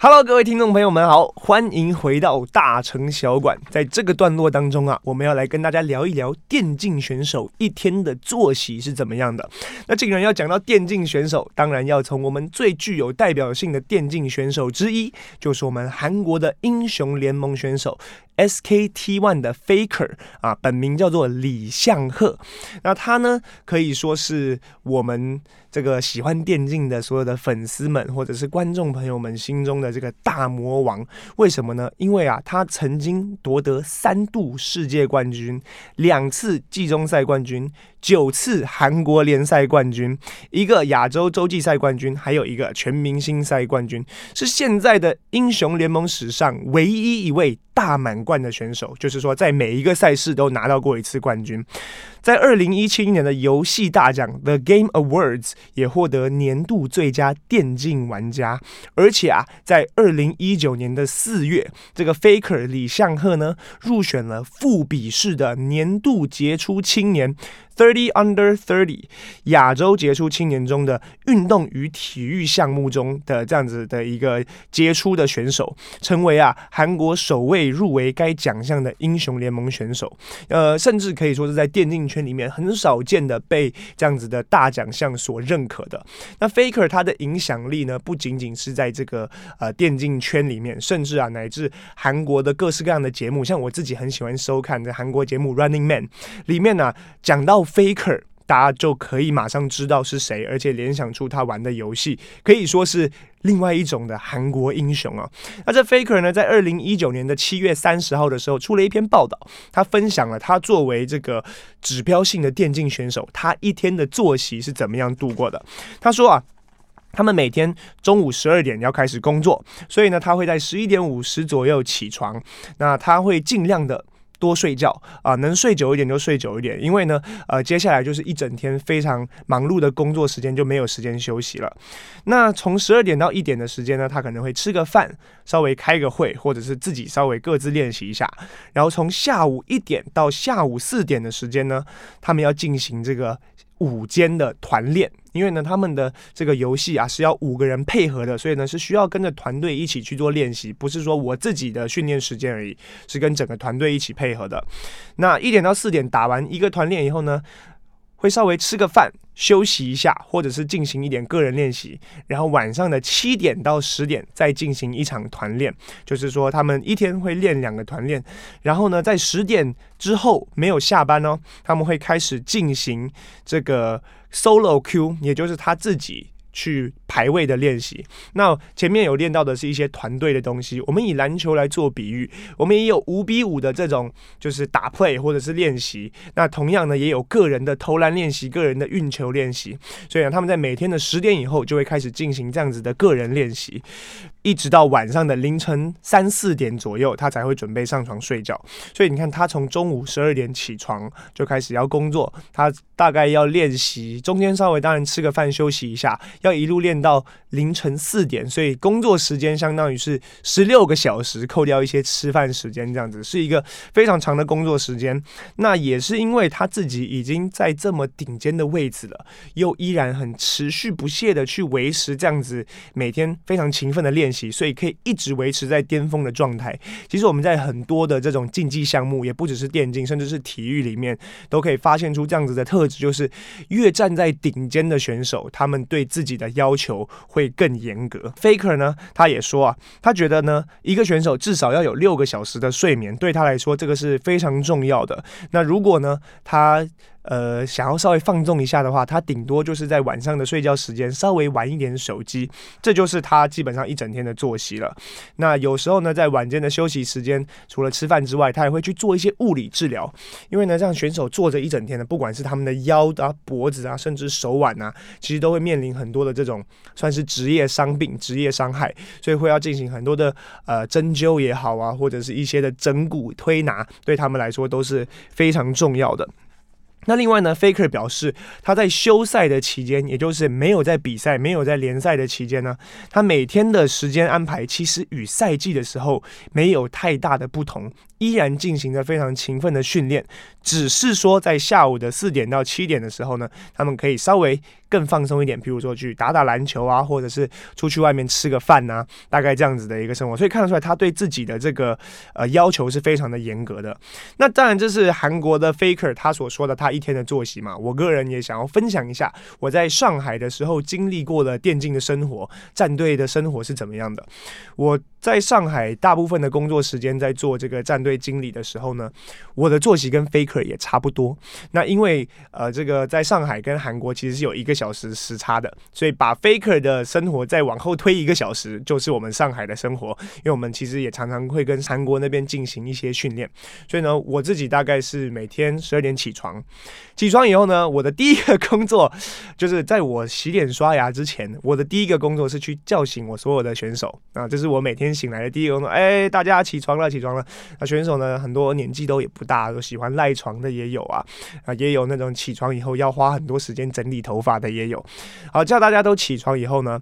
Hello，各位听众朋友们好，欢迎回到大城小馆。在这个段落当中啊，我们要来跟大家聊一聊电竞选手一天的作息是怎么样的。那既然要讲到电竞选手，当然要从我们最具有代表性的电竞选手之一，就是我们韩国的英雄联盟选手 S K T One 的 Faker 啊，本名叫做李相赫。那他呢，可以说是我们这个喜欢电竞的所有的粉丝们，或者是观众朋友们心中的。这个大魔王，为什么呢？因为啊，他曾经夺得三度世界冠军，两次季中赛冠军，九次韩国联赛冠军，一个亚洲洲际赛冠军，还有一个全明星赛冠军，是现在的英雄联盟史上唯一一位大满贯的选手，就是说在每一个赛事都拿到过一次冠军。在二零一七年的游戏大奖 The Game Awards 也获得年度最佳电竞玩家，而且啊，在二零一九年的四月，这个 Faker 李相赫呢入选了富比士的年度杰出青年。Thirty under thirty，亚洲杰出青年中的运动与体育项目中的这样子的一个杰出的选手，成为啊韩国首位入围该奖项的英雄联盟选手。呃，甚至可以说是在电竞圈里面很少见的被这样子的大奖项所认可的。那 Faker 他的影响力呢，不仅仅是在这个呃电竞圈里面，甚至啊乃至韩国的各式各样的节目，像我自己很喜欢收看的韩国节目 Running Man 里面呢、讲到。Faker，大家就可以马上知道是谁，而且联想出他玩的游戏，可以说是另外一种的韩国英雄啊。那这 Faker 呢，在二零一九年的七月三十号的时候，出了一篇报道，他分享了他作为这个指标性的电竞选手，他一天的作息是怎么样度过的。他说啊，他们每天中午十二点要开始工作，所以呢，他会在十一点五十左右起床，那他会尽量的。多睡觉啊，能睡久一点就睡久一点，因为呢，呃，接下来就是一整天非常忙碌的工作时间，就没有时间休息了。那从十二点到一点的时间呢，他可能会吃个饭，稍微开个会，或者是自己稍微各自练习一下。然后从下午一点到下午四点的时间呢，他们要进行这个。午间的团练，因为呢，他们的这个游戏啊是要五个人配合的，所以呢是需要跟着团队一起去做练习，不是说我自己的训练时间而已，是跟整个团队一起配合的。那一点到四点打完一个团练以后呢，会稍微吃个饭。休息一下，或者是进行一点个人练习，然后晚上的七点到十点再进行一场团练，就是说他们一天会练两个团练，然后呢，在十点之后没有下班哦，他们会开始进行这个 solo Q，也就是他自己。去排位的练习，那前面有练到的是一些团队的东西。我们以篮球来做比喻，我们也有五比五的这种，就是打 play 或者是练习。那同样呢，也有个人的投篮练习、个人的运球练习。所以呢，他们在每天的十点以后就会开始进行这样子的个人练习，一直到晚上的凌晨三四点左右，他才会准备上床睡觉。所以你看，他从中午十二点起床就开始要工作，他大概要练习，中间稍微当然吃个饭休息一下。要一路练到凌晨四点，所以工作时间相当于是十六个小时，扣掉一些吃饭时间，这样子是一个非常长的工作时间。那也是因为他自己已经在这么顶尖的位置了，又依然很持续不懈的去维持这样子每天非常勤奋的练习，所以可以一直维持在巅峰的状态。其实我们在很多的这种竞技项目，也不只是电竞，甚至是体育里面，都可以发现出这样子的特质，就是越站在顶尖的选手，他们对自己的要求会更严格。Faker 呢，他也说啊，他觉得呢，一个选手至少要有六个小时的睡眠，对他来说这个是非常重要的。那如果呢，他呃，想要稍微放纵一下的话，他顶多就是在晚上的睡觉时间稍微玩一点手机，这就是他基本上一整天的作息了。那有时候呢，在晚间的休息时间，除了吃饭之外，他也会去做一些物理治疗，因为呢，这样选手坐着一整天的，不管是他们的腰啊、脖子啊，甚至手腕啊，其实都会面临很多的这种算是职业伤病、职业伤害，所以会要进行很多的呃针灸也好啊，或者是一些的整骨推拿，对他们来说都是非常重要的。那另外呢，Faker 表示，他在休赛的期间，也就是没有在比赛、没有在联赛的期间呢，他每天的时间安排其实与赛季的时候没有太大的不同，依然进行着非常勤奋的训练，只是说在下午的四点到七点的时候呢，他们可以稍微更放松一点，比如说去打打篮球啊，或者是出去外面吃个饭呐，大概这样子的一个生活。所以看得出来，他对自己的这个呃要求是非常的严格的。那当然，这是韩国的 Faker 他所说的他一天的作息嘛，我个人也想要分享一下我在上海的时候经历过的电竞的生活，战队的生活是怎么样的。我在上海大部分的工作时间在做这个战队经理的时候呢，我的作息跟 Faker 也差不多。那因为呃这个在上海跟韩国其实是有一个小时时差的，所以把 Faker 的生活再往后推一个小时，就是我们上海的生活。因为我们其实也常常会跟韩国那边进行一些训练，所以呢，我自己大概是每天十二点起床。起床以后呢，我的第一个工作就是在我洗脸刷牙之前，我的第一个工作是去叫醒我所有的选手啊，这是我每天醒来的第一个工作。哎，大家起床了，起床了。那选手呢，很多年纪都也不大，都喜欢赖床的也有啊，啊，也有那种起床以后要花很多时间整理头发的也有。好，叫大家都起床以后呢，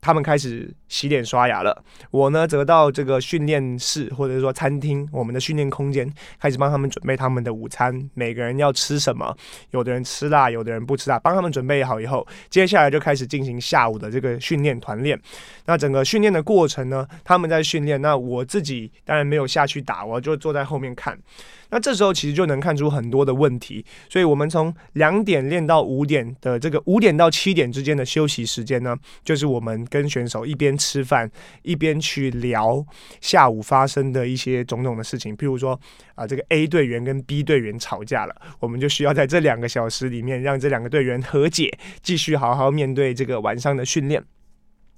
他们开始洗脸刷牙了，我呢则到这个训练室或者说餐厅，我们的训练空间，开始帮他们准备他们的午餐。每个人要吃什么？有的人吃辣，有的人不吃辣。帮他们准备好以后，接下来就开始进行下午的这个训练团练。那整个训练的过程呢，他们在训练，那我自己当然没有下去打，我就坐在后面看。那这时候其实就能看出很多的问题，所以我们从两点练到五点的这个五点到七点之间的休息时间呢，就是我们跟选手一边吃饭一边去聊下午发生的一些种种的事情，譬如说啊，这个 A 队员跟 B 队员吵架了，我们就需要在这两个小时里面让这两个队员和解，继续好好面对这个晚上的训练。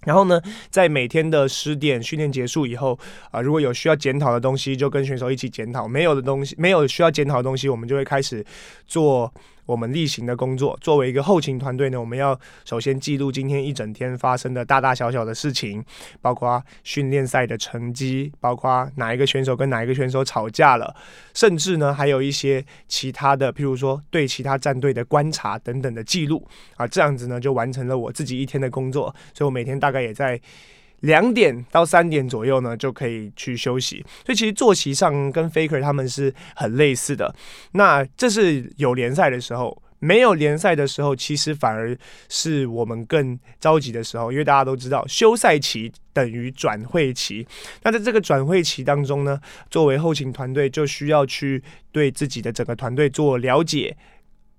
然后呢，在每天的十点训练结束以后，啊、如果有需要检讨的东西，就跟选手一起检讨；没有的东西，没有需要检讨的东西，我们就会开始做。我们例行的工作，作为一个后勤团队呢，我们要首先记录今天一整天发生的大大小小的事情，包括训练赛的成绩，包括哪一个选手跟哪一个选手吵架了，甚至呢还有一些其他的，譬如说对其他战队的观察等等的记录啊，这样子呢就完成了我自己一天的工作，所以我每天大概也在。两点到三点左右呢，就可以去休息。所以其实作息上跟 Faker 他们是很类似的。那这是有联赛的时候，没有联赛的时候，其实反而是我们更着急的时候，因为大家都知道休赛期等于转会期。那在这个转会期当中呢，作为后勤团队就需要去对自己的整个团队做了解，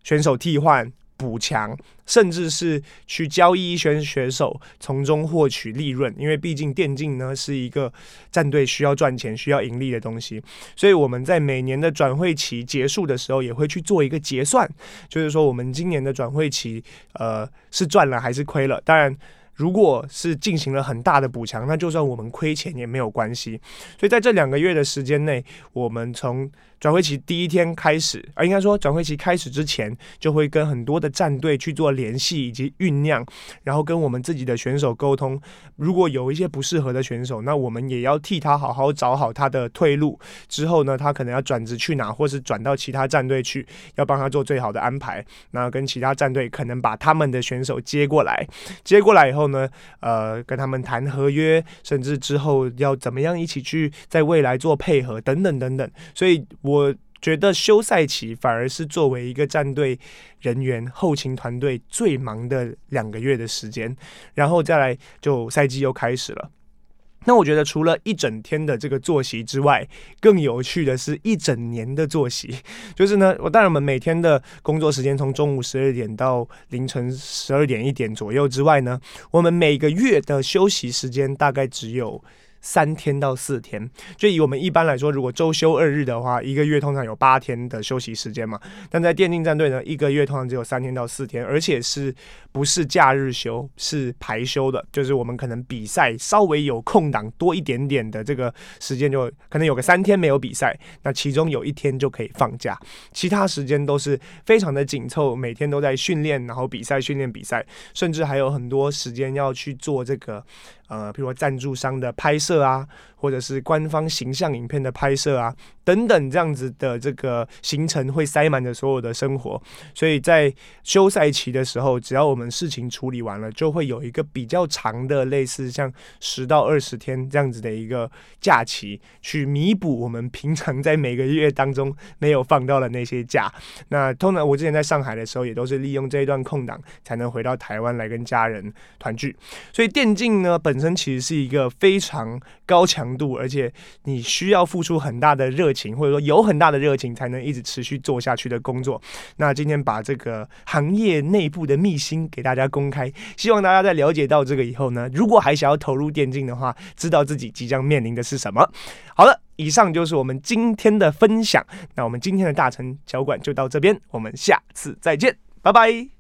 选手替换。补强，甚至是去交易一些选手，从中获取利润。因为毕竟电竞呢是一个战队需要赚钱、需要盈利的东西，所以我们在每年的转会期结束的时候，也会去做一个结算，就是说我们今年的转会期，呃，是赚了还是亏了？当然。如果是进行了很大的补强，那就算我们亏钱也没有关系。所以在这两个月的时间内，我们从转会期第一天开始，啊，应该说转会期开始之前，就会跟很多的战队去做联系以及酝酿，然后跟我们自己的选手沟通。如果有一些不适合的选手，那我们也要替他好好找好他的退路。之后呢，他可能要转职去哪，或是转到其他战队去，要帮他做最好的安排。那跟其他战队可能把他们的选手接过来，接过来以后。呢，呃，跟他们谈合约，甚至之后要怎么样一起去在未来做配合等等等等。所以我我觉得休赛期反而是作为一个战队人员后勤团队最忙的两个月的时间，然后再来就赛季又开始了。那我觉得除了一整天的这个作息之外，更有趣的是一整年的作息。就是呢，我当然我们每天的工作时间从中午十二点到凌晨十二点一点左右之外呢，我们每个月的休息时间大概只有。三天到四天，就以我们一般来说，如果周休二日的话，一个月通常有八天的休息时间嘛。但在电竞战队呢，一个月通常只有三天到四天，而且是不是假日休，是排休的。就是我们可能比赛稍微有空档多一点点的这个时间，就可能有个三天没有比赛，那其中有一天就可以放假，其他时间都是非常的紧凑，每天都在训练，然后比赛训练比赛，甚至还有很多时间要去做这个。呃，比如说赞助商的拍摄啊，或者是官方形象影片的拍摄啊，等等这样子的这个行程会塞满着所有的生活，所以在休赛期的时候，只要我们事情处理完了，就会有一个比较长的类似像十到二十天这样子的一个假期，去弥补我们平常在每个月当中没有放到的那些假。那通常我之前在上海的时候，也都是利用这一段空档才能回到台湾来跟家人团聚。所以电竞呢，本身其实是一个非常高强度，而且你需要付出很大的热情，或者说有很大的热情，才能一直持续做下去的工作。那今天把这个行业内部的秘辛给大家公开，希望大家在了解到这个以后呢，如果还想要投入电竞的话，知道自己即将面临的是什么。好了，以上就是我们今天的分享。那我们今天的大成小馆就到这边，我们下次再见，拜拜。